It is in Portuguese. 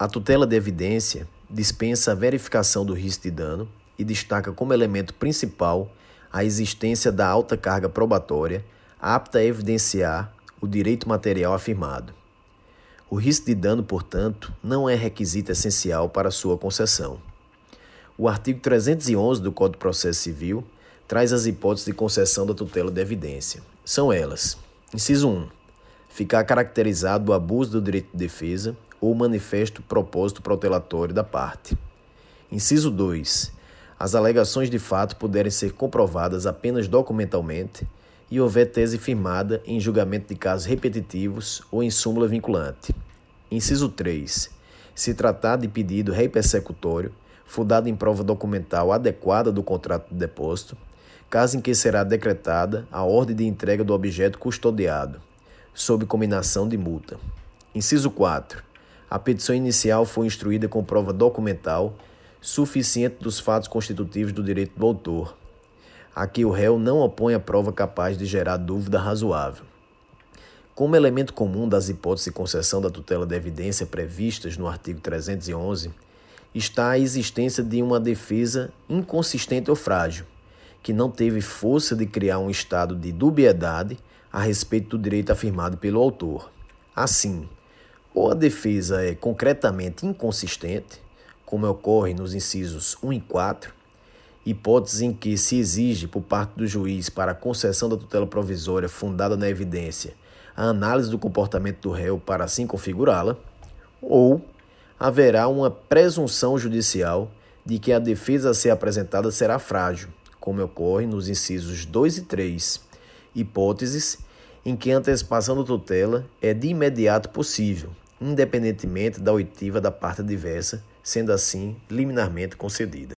A tutela de evidência dispensa a verificação do risco de dano e destaca como elemento principal a existência da alta carga probatória apta a evidenciar o direito material afirmado. O risco de dano, portanto, não é requisito essencial para sua concessão. O artigo 311 do Código de Processo Civil traz as hipóteses de concessão da tutela de evidência. São elas: inciso 1. Ficar caracterizado o abuso do direito de defesa ou manifesto propósito protelatório da parte. Inciso 2. As alegações de fato puderem ser comprovadas apenas documentalmente e houver tese firmada em julgamento de casos repetitivos ou em súmula vinculante. Inciso 3. Se tratar de pedido rei persecutório, fundado em prova documental adequada do contrato de depósito, caso em que será decretada a ordem de entrega do objeto custodiado, sob combinação de multa. Inciso 4. A petição inicial foi instruída com prova documental suficiente dos fatos constitutivos do direito do autor, a que o réu não opõe a prova capaz de gerar dúvida razoável. Como elemento comum das hipóteses de concessão da tutela de evidência previstas no artigo 311, está a existência de uma defesa inconsistente ou frágil, que não teve força de criar um estado de dubiedade a respeito do direito afirmado pelo autor. Assim, ou a defesa é concretamente inconsistente, como ocorre nos incisos 1 e 4, hipótese em que se exige por parte do juiz para a concessão da tutela provisória fundada na evidência a análise do comportamento do réu para assim configurá-la, ou haverá uma presunção judicial de que a defesa a ser apresentada será frágil, como ocorre nos incisos 2 e 3, hipóteses em que a antecipação da tutela é de imediato possível, independentemente da oitiva da parte adversa, sendo assim liminarmente concedida.